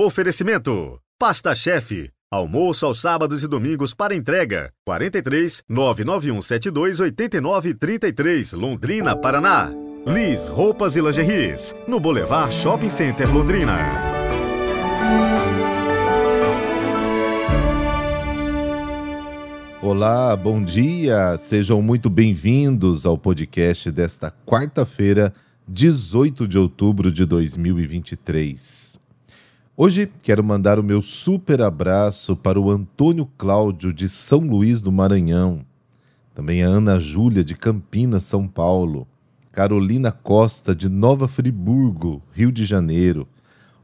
Oferecimento: Pasta Chefe. Almoço aos sábados e domingos para entrega. 43 99172 8933, Londrina, Paraná. Liz Roupas e Lingeries, no Boulevard Shopping Center Londrina. Olá, bom dia. Sejam muito bem-vindos ao podcast desta quarta-feira, 18 de outubro de 2023. Hoje quero mandar o meu super abraço para o Antônio Cláudio de São Luís do Maranhão, também a Ana Júlia de Campinas, São Paulo, Carolina Costa de Nova Friburgo, Rio de Janeiro,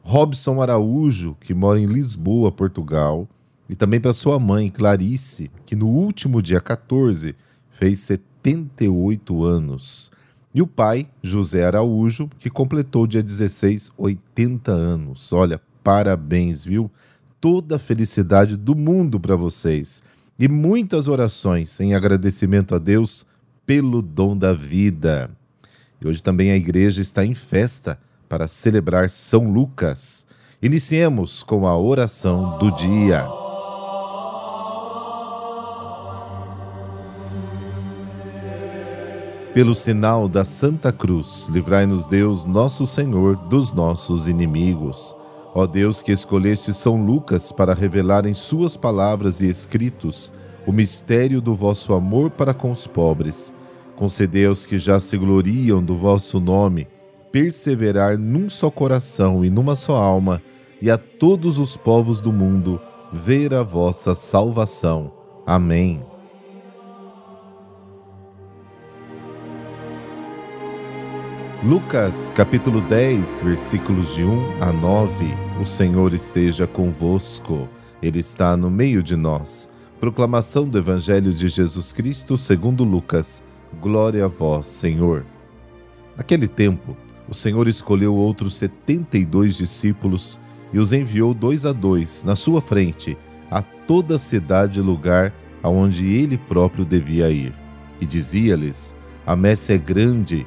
Robson Araújo, que mora em Lisboa, Portugal, e também para sua mãe, Clarice, que no último dia 14 fez 78 anos. E o pai, José Araújo, que completou dia 16 80 anos. Olha, parabéns, viu? Toda a felicidade do mundo para vocês. E muitas orações em agradecimento a Deus pelo dom da vida. E hoje também a igreja está em festa para celebrar São Lucas. Iniciemos com a oração do dia. Pelo sinal da Santa Cruz, livrai-nos Deus, nosso Senhor, dos nossos inimigos. Ó Deus, que escolheste São Lucas para revelar em suas palavras e escritos o mistério do vosso amor para com os pobres, concedei aos que já se gloriam do vosso nome perseverar num só coração e numa só alma, e a todos os povos do mundo ver a vossa salvação. Amém. Lucas capítulo 10, versículos de 1 a 9. O Senhor esteja convosco, Ele está no meio de nós. Proclamação do Evangelho de Jesus Cristo segundo Lucas. Glória a vós, Senhor. Naquele tempo, o Senhor escolheu outros setenta e dois discípulos e os enviou dois a dois na sua frente a toda a cidade e lugar aonde ele próprio devia ir. E dizia-lhes: A messe é grande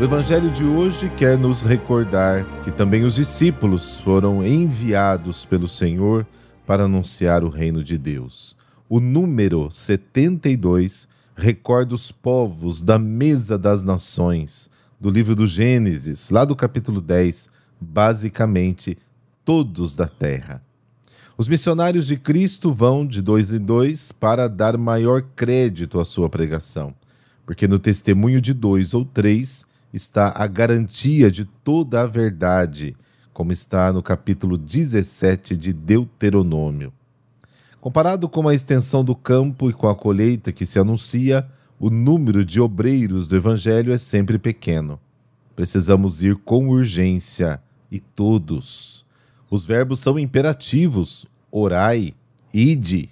O Evangelho de hoje quer nos recordar que também os discípulos foram enviados pelo Senhor para anunciar o reino de Deus. O número 72 recorda os povos da mesa das nações, do livro do Gênesis, lá do capítulo 10, basicamente todos da terra. Os missionários de Cristo vão de dois em dois para dar maior crédito à sua pregação, porque no testemunho de dois ou três está a garantia de toda a verdade, como está no capítulo 17 de Deuteronômio. Comparado com a extensão do campo e com a colheita que se anuncia, o número de obreiros do Evangelho é sempre pequeno. Precisamos ir com urgência, e todos. Os verbos são imperativos: orai, ide.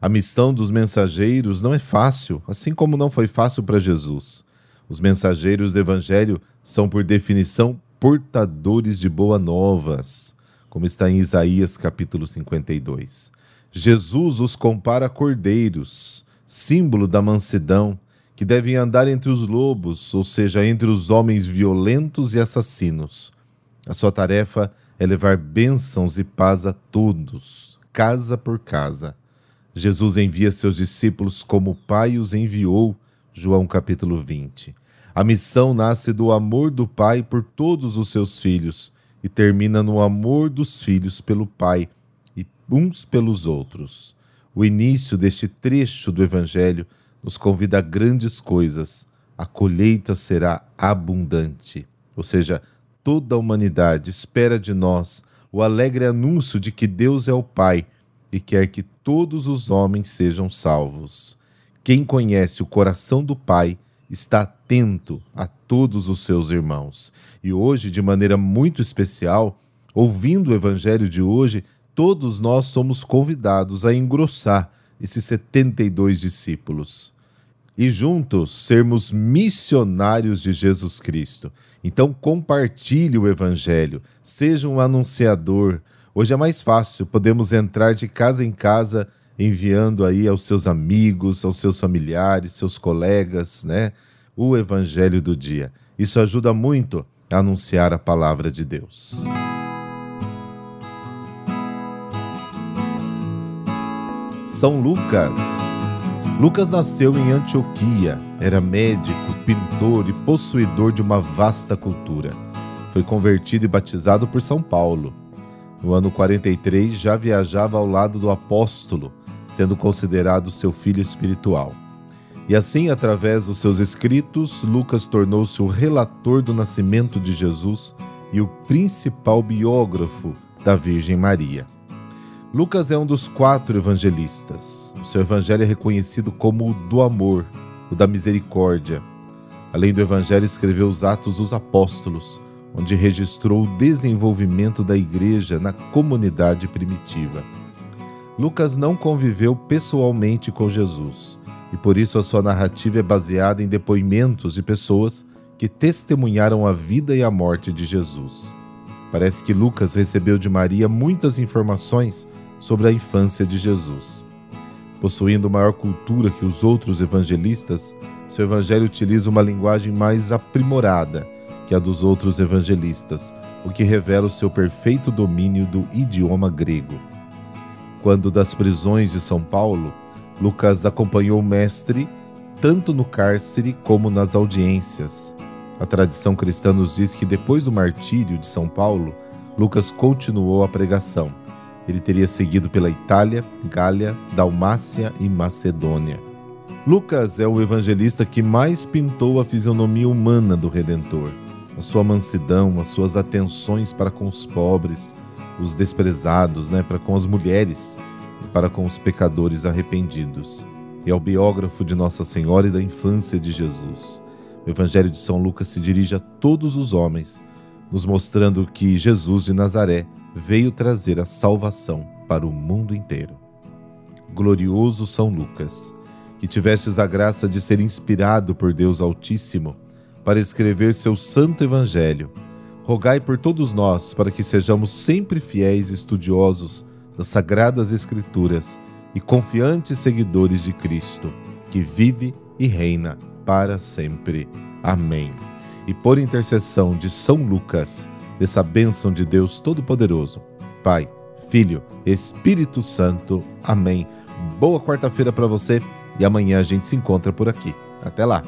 A missão dos mensageiros não é fácil, assim como não foi fácil para Jesus. Os mensageiros do Evangelho são, por definição, portadores de boas novas, como está em Isaías capítulo 52. Jesus os compara a cordeiros, símbolo da mansidão, que devem andar entre os lobos, ou seja, entre os homens violentos e assassinos. A sua tarefa é levar bênçãos e paz a todos, casa por casa. Jesus envia seus discípulos como o Pai os enviou, João capítulo 20. A missão nasce do amor do Pai por todos os seus filhos e termina no amor dos filhos pelo Pai e uns pelos outros. O início deste trecho do Evangelho nos convida a grandes coisas. A colheita será abundante, ou seja, toda a humanidade espera de nós o alegre anúncio de que Deus é o Pai e quer que todos os homens sejam salvos. Quem conhece o coração do Pai está atento a todos os seus irmãos. E hoje, de maneira muito especial, ouvindo o evangelho de hoje, todos nós somos convidados a engrossar esses 72 discípulos e juntos sermos missionários de Jesus Cristo. Então compartilhe o evangelho, seja um anunciador. Hoje é mais fácil, podemos entrar de casa em casa enviando aí aos seus amigos, aos seus familiares, seus colegas, né, o evangelho do dia. Isso ajuda muito a anunciar a palavra de Deus. São Lucas. Lucas nasceu em Antioquia, era médico, pintor e possuidor de uma vasta cultura. Foi convertido e batizado por São Paulo. No ano 43, já viajava ao lado do apóstolo, sendo considerado seu filho espiritual. E assim, através dos seus escritos, Lucas tornou-se o relator do nascimento de Jesus e o principal biógrafo da Virgem Maria. Lucas é um dos quatro evangelistas. O seu evangelho é reconhecido como o do amor, o da misericórdia. Além do evangelho, escreveu os Atos dos Apóstolos, onde registrou o desenvolvimento da igreja na comunidade primitiva. Lucas não conviveu pessoalmente com Jesus e por isso a sua narrativa é baseada em depoimentos de pessoas que testemunharam a vida e a morte de Jesus. Parece que Lucas recebeu de Maria muitas informações sobre a infância de Jesus. Possuindo maior cultura que os outros evangelistas, seu evangelho utiliza uma linguagem mais aprimorada que a dos outros evangelistas, o que revela o seu perfeito domínio do idioma grego. Quando das prisões de São Paulo, Lucas acompanhou o mestre tanto no cárcere como nas audiências. A tradição cristã nos diz que depois do martírio de São Paulo, Lucas continuou a pregação. Ele teria seguido pela Itália, Gália, Dalmácia e Macedônia. Lucas é o evangelista que mais pintou a fisionomia humana do Redentor. A sua mansidão, as suas atenções para com os pobres, os desprezados, né, para com as mulheres e para com os pecadores arrependidos. E é o biógrafo de Nossa Senhora e da infância de Jesus. O Evangelho de São Lucas se dirige a todos os homens, nos mostrando que Jesus de Nazaré veio trazer a salvação para o mundo inteiro. Glorioso São Lucas, que tivestes a graça de ser inspirado por Deus Altíssimo para escrever seu santo Evangelho rogai por todos nós para que sejamos sempre fiéis estudiosos das Sagradas Escrituras e confiantes seguidores de Cristo, que vive e reina para sempre. Amém. E por intercessão de São Lucas, dessa bênção de Deus Todo-Poderoso, Pai, Filho, Espírito Santo. Amém. Boa quarta-feira para você e amanhã a gente se encontra por aqui. Até lá.